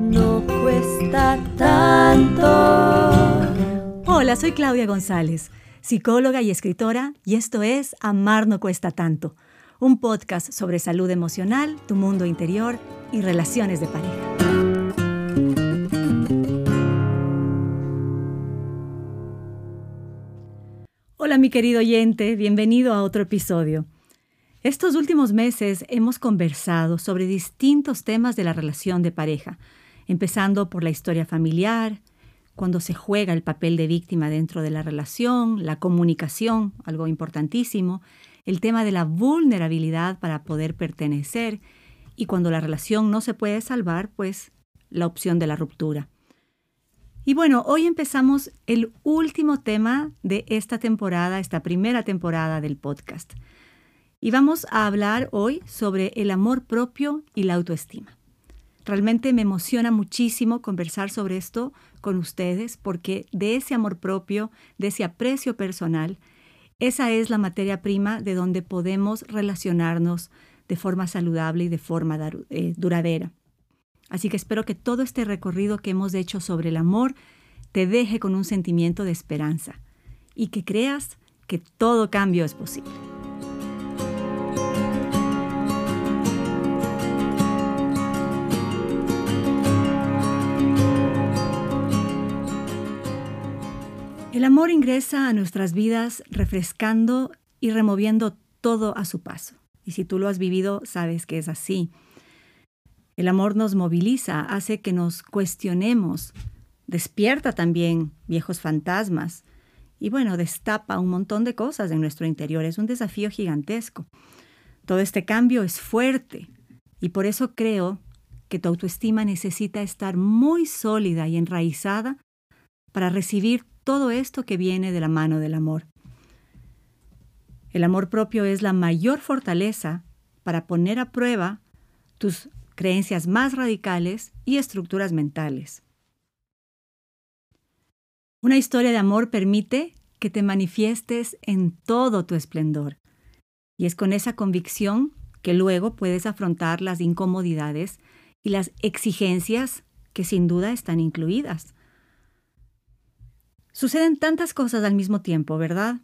No cuesta tanto. Hola, soy Claudia González, psicóloga y escritora, y esto es Amar no cuesta tanto, un podcast sobre salud emocional, tu mundo interior y relaciones de pareja. Hola mi querido oyente, bienvenido a otro episodio. Estos últimos meses hemos conversado sobre distintos temas de la relación de pareja, empezando por la historia familiar, cuando se juega el papel de víctima dentro de la relación, la comunicación, algo importantísimo, el tema de la vulnerabilidad para poder pertenecer y cuando la relación no se puede salvar, pues la opción de la ruptura. Y bueno, hoy empezamos el último tema de esta temporada, esta primera temporada del podcast. Y vamos a hablar hoy sobre el amor propio y la autoestima. Realmente me emociona muchísimo conversar sobre esto con ustedes porque de ese amor propio, de ese aprecio personal, esa es la materia prima de donde podemos relacionarnos de forma saludable y de forma eh, duradera. Así que espero que todo este recorrido que hemos hecho sobre el amor te deje con un sentimiento de esperanza y que creas que todo cambio es posible. El amor ingresa a nuestras vidas refrescando y removiendo todo a su paso. Y si tú lo has vivido, sabes que es así. El amor nos moviliza, hace que nos cuestionemos, despierta también viejos fantasmas y bueno, destapa un montón de cosas en nuestro interior. Es un desafío gigantesco. Todo este cambio es fuerte y por eso creo que tu autoestima necesita estar muy sólida y enraizada para recibir todo esto que viene de la mano del amor. El amor propio es la mayor fortaleza para poner a prueba tus creencias más radicales y estructuras mentales. Una historia de amor permite que te manifiestes en todo tu esplendor. Y es con esa convicción que luego puedes afrontar las incomodidades y las exigencias que sin duda están incluidas. Suceden tantas cosas al mismo tiempo, ¿verdad?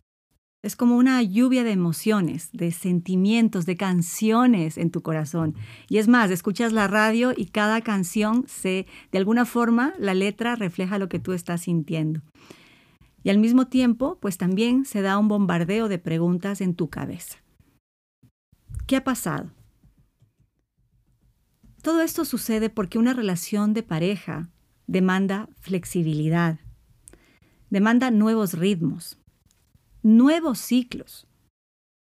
Es como una lluvia de emociones, de sentimientos, de canciones en tu corazón. Y es más, escuchas la radio y cada canción se, de alguna forma, la letra refleja lo que tú estás sintiendo. Y al mismo tiempo, pues también se da un bombardeo de preguntas en tu cabeza. ¿Qué ha pasado? Todo esto sucede porque una relación de pareja demanda flexibilidad, demanda nuevos ritmos, nuevos ciclos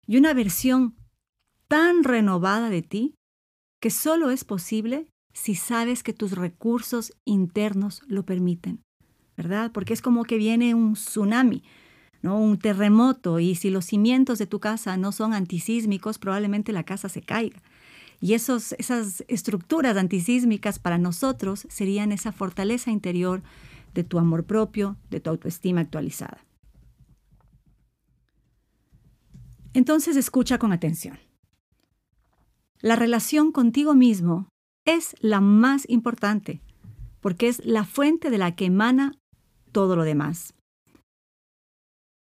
y una versión tan renovada de ti que solo es posible si sabes que tus recursos internos lo permiten, ¿verdad? Porque es como que viene un tsunami, ¿no? Un terremoto y si los cimientos de tu casa no son antisísmicos, probablemente la casa se caiga. Y esos, esas estructuras antisísmicas para nosotros serían esa fortaleza interior de tu amor propio, de tu autoestima actualizada. Entonces escucha con atención. La relación contigo mismo es la más importante porque es la fuente de la que emana todo lo demás.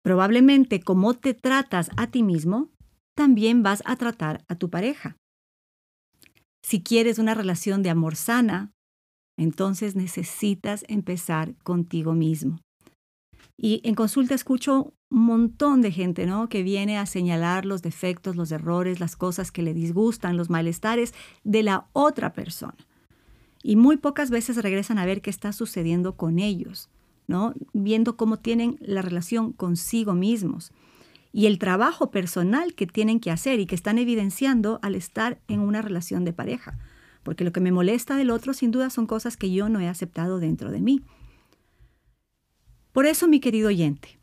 Probablemente como te tratas a ti mismo, también vas a tratar a tu pareja. Si quieres una relación de amor sana, entonces necesitas empezar contigo mismo. Y en consulta escucho un montón de gente, ¿no? Que viene a señalar los defectos, los errores, las cosas que le disgustan, los malestares de la otra persona. Y muy pocas veces regresan a ver qué está sucediendo con ellos, ¿no? Viendo cómo tienen la relación consigo mismos y el trabajo personal que tienen que hacer y que están evidenciando al estar en una relación de pareja porque lo que me molesta del otro sin duda son cosas que yo no he aceptado dentro de mí. Por eso, mi querido oyente,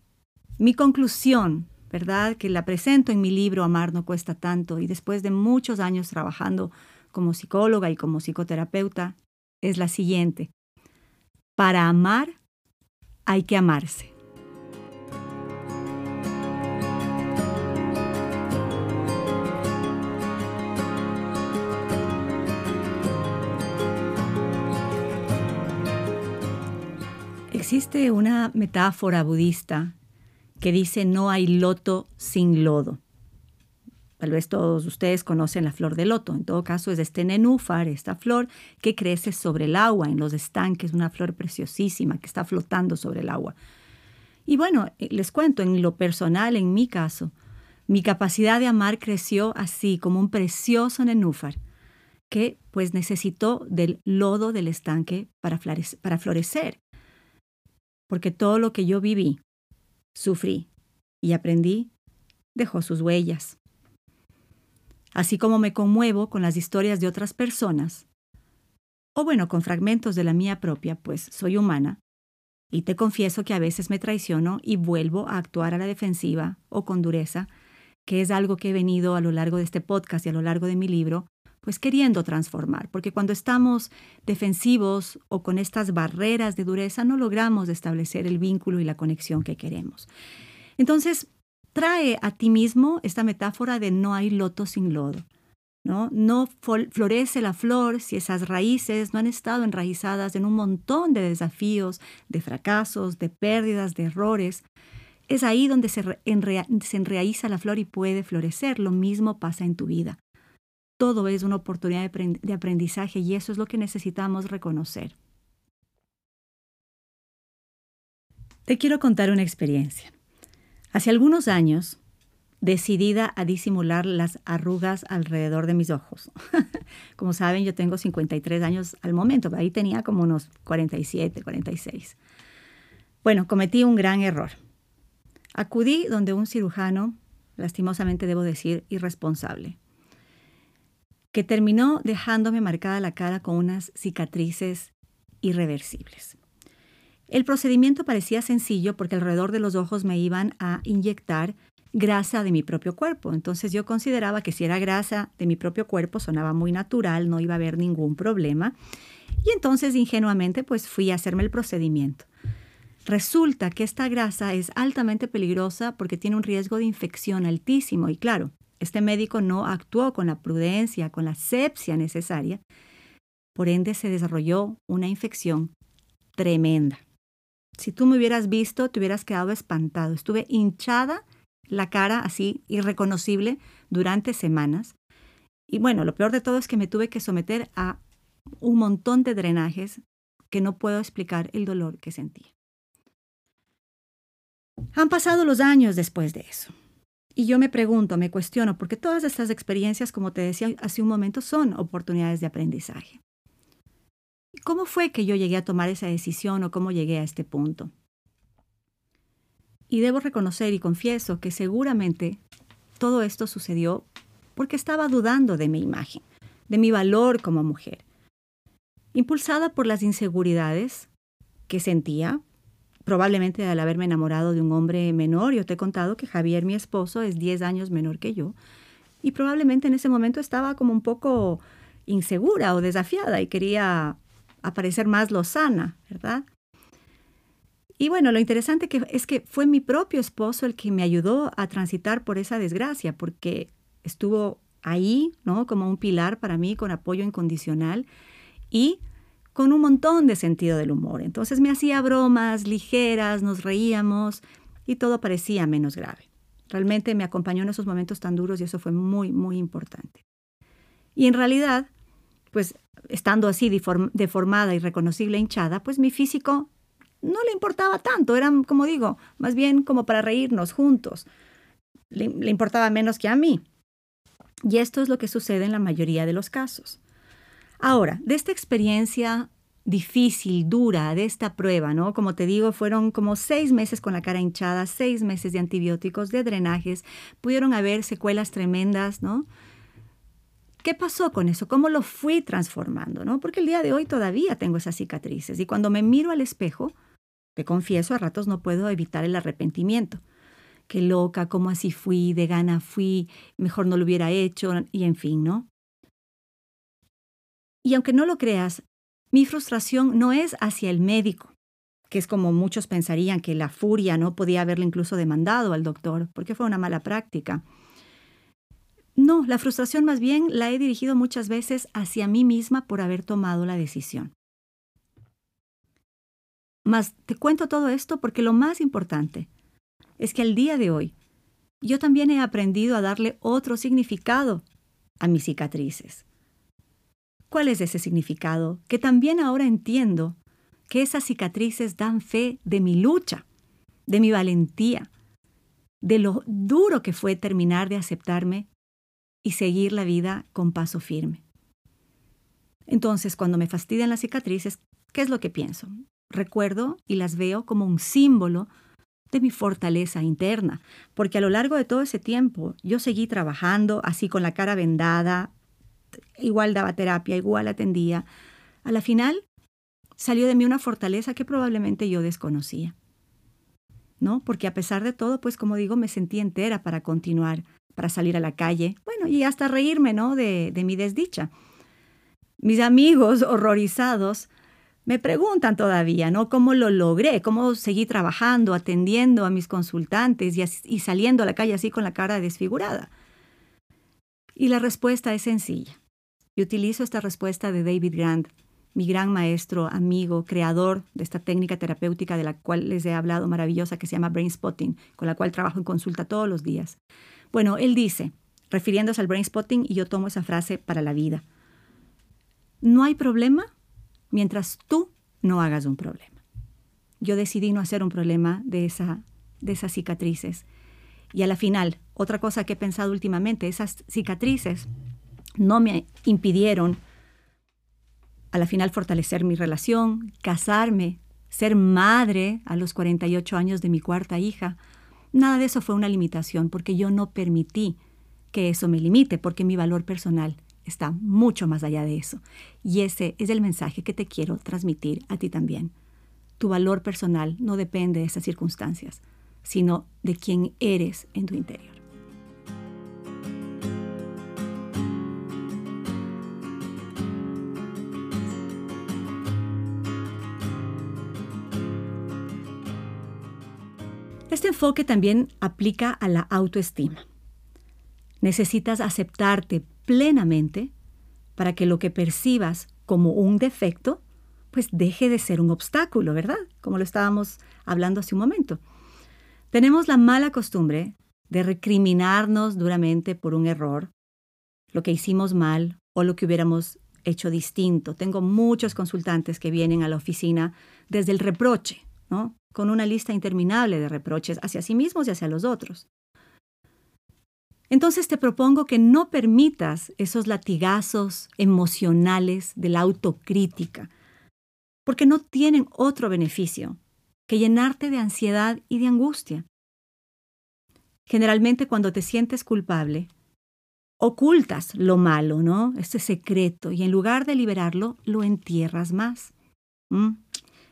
mi conclusión, ¿verdad? Que la presento en mi libro Amar no cuesta tanto y después de muchos años trabajando como psicóloga y como psicoterapeuta, es la siguiente. Para amar hay que amarse. Existe una metáfora budista que dice no hay loto sin lodo. Tal vez todos ustedes conocen la flor de loto. En todo caso, es este nenúfar, esta flor que crece sobre el agua, en los estanques, una flor preciosísima que está flotando sobre el agua. Y bueno, eh, les cuento, en lo personal, en mi caso, mi capacidad de amar creció así, como un precioso nenúfar, que pues necesitó del lodo del estanque para florecer. Porque todo lo que yo viví, sufrí y aprendí, dejó sus huellas. Así como me conmuevo con las historias de otras personas, o bueno, con fragmentos de la mía propia, pues soy humana, y te confieso que a veces me traiciono y vuelvo a actuar a la defensiva o con dureza, que es algo que he venido a lo largo de este podcast y a lo largo de mi libro, pues queriendo transformar, porque cuando estamos defensivos o con estas barreras de dureza no logramos establecer el vínculo y la conexión que queremos. Entonces, trae a ti mismo esta metáfora de no hay loto sin lodo. ¿no? No florece la flor si esas raíces no han estado enraizadas en un montón de desafíos, de fracasos, de pérdidas, de errores. Es ahí donde se, se enraiza la flor y puede florecer. Lo mismo pasa en tu vida. Todo es una oportunidad de aprendizaje y eso es lo que necesitamos reconocer. Te quiero contar una experiencia. Hace algunos años, decidida a disimular las arrugas alrededor de mis ojos. como saben, yo tengo 53 años al momento, ahí tenía como unos 47, 46. Bueno, cometí un gran error. Acudí donde un cirujano, lastimosamente debo decir, irresponsable, que terminó dejándome marcada la cara con unas cicatrices irreversibles. El procedimiento parecía sencillo porque alrededor de los ojos me iban a inyectar grasa de mi propio cuerpo. Entonces yo consideraba que si era grasa de mi propio cuerpo sonaba muy natural, no iba a haber ningún problema. Y entonces ingenuamente pues fui a hacerme el procedimiento. Resulta que esta grasa es altamente peligrosa porque tiene un riesgo de infección altísimo y claro, este médico no actuó con la prudencia, con la asepsia necesaria. Por ende se desarrolló una infección tremenda. Si tú me hubieras visto, te hubieras quedado espantado. Estuve hinchada la cara así irreconocible durante semanas. Y bueno, lo peor de todo es que me tuve que someter a un montón de drenajes que no puedo explicar el dolor que sentí. Han pasado los años después de eso. Y yo me pregunto, me cuestiono, porque todas estas experiencias, como te decía hace un momento, son oportunidades de aprendizaje. ¿Cómo fue que yo llegué a tomar esa decisión o cómo llegué a este punto? Y debo reconocer y confieso que seguramente todo esto sucedió porque estaba dudando de mi imagen, de mi valor como mujer. Impulsada por las inseguridades que sentía, probablemente al haberme enamorado de un hombre menor, yo te he contado que Javier, mi esposo, es 10 años menor que yo, y probablemente en ese momento estaba como un poco insegura o desafiada y quería aparecer más lozana, ¿verdad? Y bueno, lo interesante que es que fue mi propio esposo el que me ayudó a transitar por esa desgracia, porque estuvo ahí, ¿no? Como un pilar para mí, con apoyo incondicional y con un montón de sentido del humor. Entonces me hacía bromas ligeras, nos reíamos y todo parecía menos grave. Realmente me acompañó en esos momentos tan duros y eso fue muy, muy importante. Y en realidad, pues estando así deformada y reconocible hinchada, pues mi físico no le importaba tanto, eran, como digo, más bien como para reírnos juntos. Le, importaba menos que a mí. Y esto es lo que sucede en la mayoría de los casos. Ahora, de esta experiencia difícil, dura, de esta prueba, ¿no? Como te digo, fueron como seis meses con la cara hinchada, seis meses de antibióticos, de drenajes, pudieron haber secuelas tremendas, ¿no? ¿Qué pasó con eso? ¿Cómo lo fui transformando? ¿no? Porque el día de hoy todavía tengo esas cicatrices y cuando me miro al espejo, te confieso, a ratos no puedo evitar el arrepentimiento. Qué loca, cómo así fui, de gana fui, mejor no lo hubiera hecho, y en fin, ¿no? Y aunque no lo creas, mi frustración no es hacia el médico, que es como muchos pensarían que la furia no podía haberle incluso demandado al doctor, porque fue una mala práctica. No, la frustración más bien la he dirigido muchas veces hacia mí misma por haber tomado la decisión. Mas te cuento todo esto porque lo más importante es que al día de hoy yo también he aprendido a darle otro significado a mis cicatrices. ¿Cuál es ese significado? Que también ahora entiendo que esas cicatrices dan fe de mi lucha, de mi valentía, de lo duro que fue terminar de aceptarme y seguir la vida con paso firme. Entonces, cuando me fastidian las cicatrices, ¿qué es lo que pienso? Recuerdo y las veo como un símbolo de mi fortaleza interna, porque a lo largo de todo ese tiempo yo seguí trabajando así con la cara vendada, igual daba terapia, igual atendía. A la final salió de mí una fortaleza que probablemente yo desconocía. ¿No? Porque a pesar de todo, pues como digo, me sentí entera para continuar, para salir a la calle, bueno, y hasta reírme, ¿no? De, de mi desdicha. Mis amigos horrorizados me preguntan todavía, ¿no? ¿Cómo lo logré? ¿Cómo seguí trabajando, atendiendo a mis consultantes y, y saliendo a la calle así con la cara desfigurada? Y la respuesta es sencilla. Y utilizo esta respuesta de David Grant, mi gran maestro, amigo, creador de esta técnica terapéutica de la cual les he hablado maravillosa que se llama Brain Spotting, con la cual trabajo en consulta todos los días. Bueno, él dice, refiriéndose al Brain Spotting, y yo tomo esa frase para la vida, no hay problema mientras tú no hagas un problema. Yo decidí no hacer un problema de, esa, de esas cicatrices. Y a la final, otra cosa que he pensado últimamente, esas cicatrices no me impidieron a la final fortalecer mi relación, casarme, ser madre a los 48 años de mi cuarta hija. Nada de eso fue una limitación porque yo no permití que eso me limite porque mi valor personal está mucho más allá de eso. Y ese es el mensaje que te quiero transmitir a ti también. Tu valor personal no depende de esas circunstancias, sino de quién eres en tu interior. Este enfoque también aplica a la autoestima. Necesitas aceptarte plenamente para que lo que percibas como un defecto, pues deje de ser un obstáculo, ¿verdad? Como lo estábamos hablando hace un momento. Tenemos la mala costumbre de recriminarnos duramente por un error, lo que hicimos mal o lo que hubiéramos hecho distinto. Tengo muchos consultantes que vienen a la oficina desde el reproche, ¿no? Con una lista interminable de reproches hacia sí mismos y hacia los otros. Entonces te propongo que no permitas esos latigazos emocionales de la autocrítica, porque no tienen otro beneficio que llenarte de ansiedad y de angustia. Generalmente cuando te sientes culpable, ocultas lo malo, ¿no? Este secreto, y en lugar de liberarlo, lo entierras más.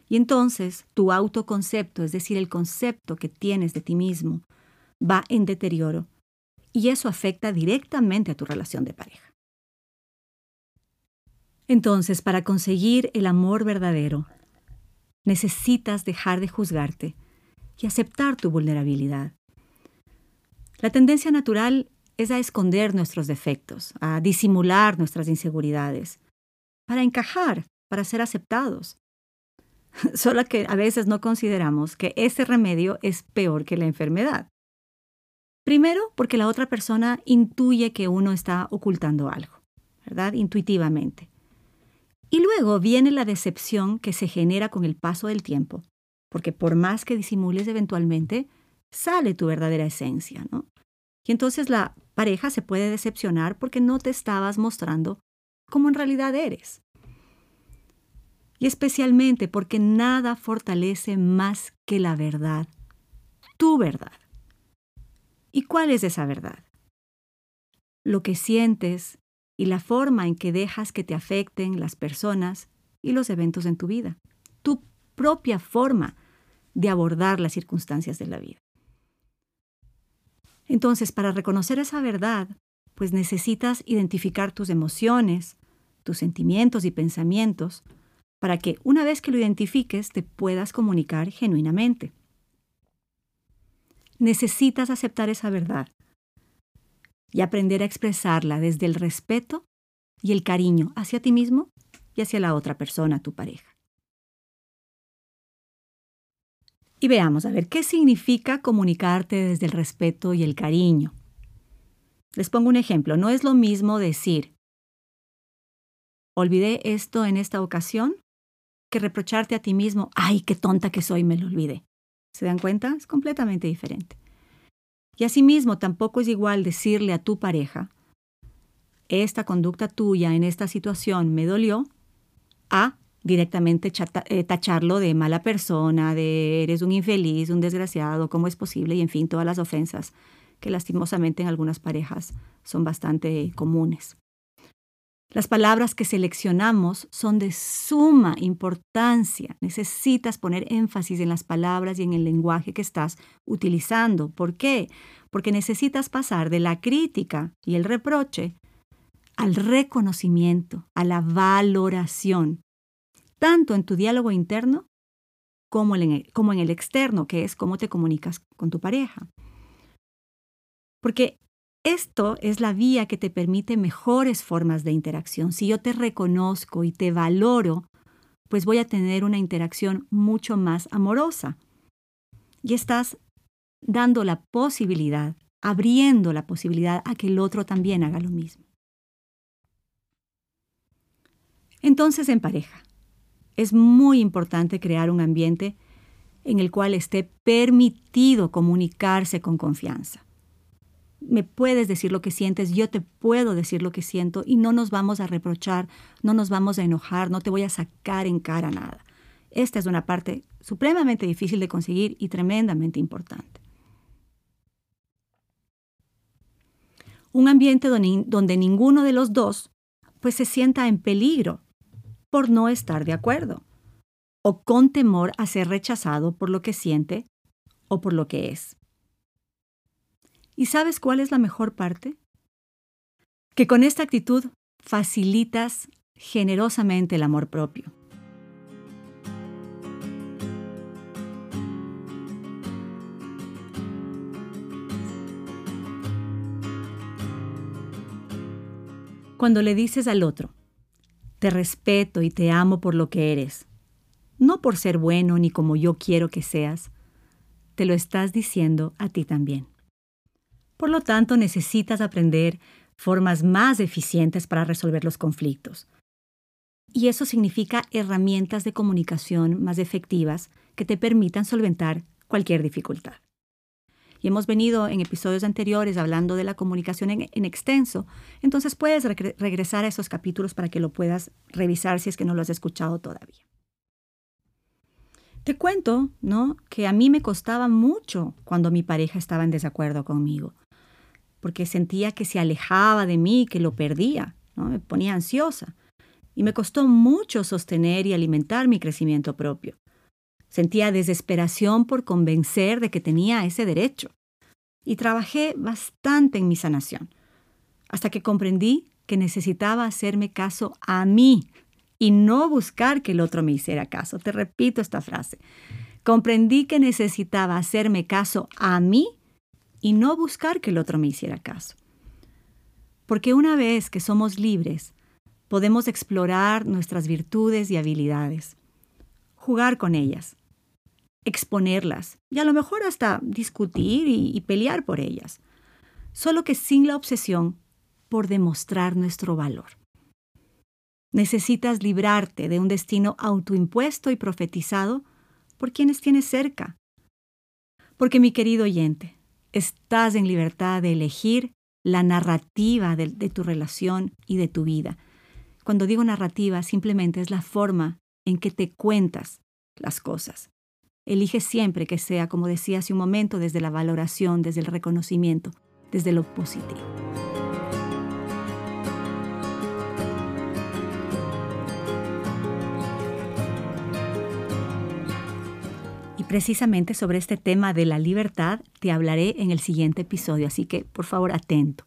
Y entonces tu autoconcepto, es decir, el concepto que tienes de ti mismo, va en deterioro y eso afecta directamente a tu relación de pareja. Entonces, para conseguir el amor verdadero, necesitas dejar de juzgarte y aceptar tu vulnerabilidad. La tendencia natural es a esconder nuestros defectos, a disimular nuestras inseguridades, para encajar, para ser aceptados. Solo que a veces no consideramos que ese remedio es peor que la enfermedad. Primero, porque la otra persona intuye que uno está ocultando algo, ¿verdad? Intuitivamente. Y luego viene la decepción que se genera con el paso del tiempo, porque por más que disimules eventualmente, sale tu verdadera esencia, ¿no? Y entonces la pareja se puede decepcionar porque no te estabas mostrando como en realidad eres. Y especialmente porque nada fortalece más que la verdad, tu verdad. ¿Y cuál es esa verdad? Lo que sientes y la forma en que dejas que te afecten las personas y los eventos en tu vida. Tu propia forma de abordar las circunstancias de la vida. Entonces, para reconocer esa verdad, pues necesitas identificar tus emociones, tus sentimientos y pensamientos, para que una vez que lo identifiques te puedas comunicar genuinamente. Necesitas aceptar esa verdad y aprender a expresarla desde el respeto y el cariño hacia ti mismo y hacia la otra persona, tu pareja. Y veamos, a ver, ¿qué significa comunicarte desde el respeto y el cariño? Les pongo un ejemplo. No es lo mismo decir, olvidé esto en esta ocasión, que reprocharte a ti mismo, ay, qué tonta que soy, me lo olvidé. ¿Se dan cuenta? Es completamente diferente. Y asimismo, tampoco es igual decirle a tu pareja, esta conducta tuya en esta situación me dolió, a directamente eh, tacharlo de mala persona, de eres un infeliz, un desgraciado, cómo es posible, y en fin, todas las ofensas que lastimosamente en algunas parejas son bastante comunes. Las palabras que seleccionamos son de suma importancia. Necesitas poner énfasis en las palabras y en el lenguaje que estás utilizando. ¿Por qué? Porque necesitas pasar de la crítica y el reproche al reconocimiento, a la valoración, tanto en tu diálogo interno como en el, externo, que es cómo te comunicas con tu pareja. Porque esto es la vía que te permite mejores formas de interacción. Si yo te reconozco y te valoro, pues voy a tener una interacción mucho más amorosa. Y estás dando la posibilidad, abriendo la posibilidad a que el otro también haga lo mismo. Entonces, en pareja, es muy importante crear un ambiente en el cual esté permitido comunicarse con confianza. Me puedes decir lo que sientes, yo te puedo decir lo que siento y no nos vamos a reprochar, no nos vamos a enojar, no te voy a sacar en cara nada. Esta es una parte supremamente difícil de conseguir y tremendamente importante. Un ambiente donde, ninguno de los dos pues se sienta en peligro por no estar de acuerdo, o con temor a ser rechazado por lo que siente o por lo que es. ¿Y sabes cuál es la mejor parte? Que con esta actitud facilitas generosamente el amor propio. Cuando le dices al otro, te respeto y te amo por lo que eres, no por ser bueno ni como yo quiero que seas. Te lo estás diciendo a ti también. Por lo tanto, necesitas aprender formas más eficientes para resolver los conflictos. Y eso significa herramientas de comunicación más efectivas que te permitan solventar cualquier dificultad. Y hemos venido en episodios anteriores hablando de la comunicación en, extenso, entonces puedes regresar a esos capítulos para que lo puedas revisar si es que no lo has escuchado todavía. Te cuento, ¿no? Que a mí me costaba mucho cuando mi pareja estaba en desacuerdo conmigo, porque sentía que se alejaba de mí, que lo perdía, ¿no? Me ponía ansiosa. Y me costó mucho sostener y alimentar mi crecimiento propio. Sentía desesperación por convencer de que tenía ese derecho. Y trabajé bastante en mi sanación, hasta que comprendí que necesitaba hacerme caso a mí y no buscar que el otro me hiciera caso. Te repito esta frase. Comprendí que necesitaba hacerme caso a mí y no buscar que el otro me hiciera caso. Porque una vez que somos libres, podemos explorar nuestras virtudes y habilidades, jugar con ellas, exponerlas y a lo mejor hasta discutir y, pelear por ellas, solo que sin la obsesión por demostrar nuestro valor. Necesitas librarte de un destino autoimpuesto y profetizado por quienes tienes cerca. Porque mi querido oyente, estás en libertad de elegir la narrativa de, tu relación y de tu vida. Cuando digo narrativa, simplemente es la forma en que te cuentas las cosas. Elige siempre que sea, como decía hace un momento, desde la valoración, desde el reconocimiento, desde lo positivo. Precisamente sobre este tema de la libertad te hablaré en el siguiente episodio, así que por favor atento.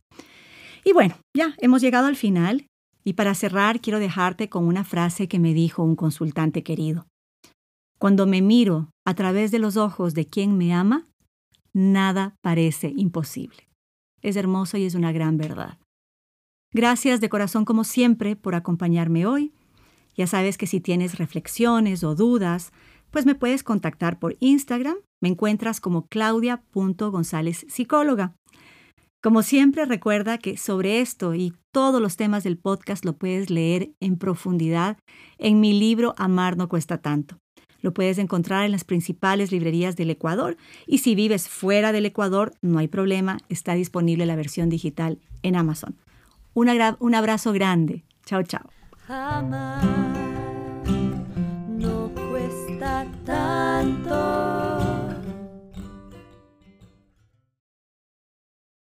Y bueno, ya hemos llegado al final y para cerrar quiero dejarte con una frase que me dijo un consultante querido. Cuando me miro a través de los ojos de quien me ama, nada parece imposible. Es hermoso y es una gran verdad. Gracias de corazón como siempre por acompañarme hoy. Ya sabes que si tienes reflexiones o dudas, pues me puedes contactar por Instagram Me encuentras como claudia.gonzález psicóloga. Como siempre, recuerda que sobre esto y todos los temas del podcast lo puedes leer en profundidad en mi libro Amar no cuesta tanto. Lo puedes encontrar en las principales librerías del Ecuador y si vives fuera del Ecuador, no hay problema, está disponible la versión digital en Amazon. un abrazo grande. Chao, chao. Cuesta tanto.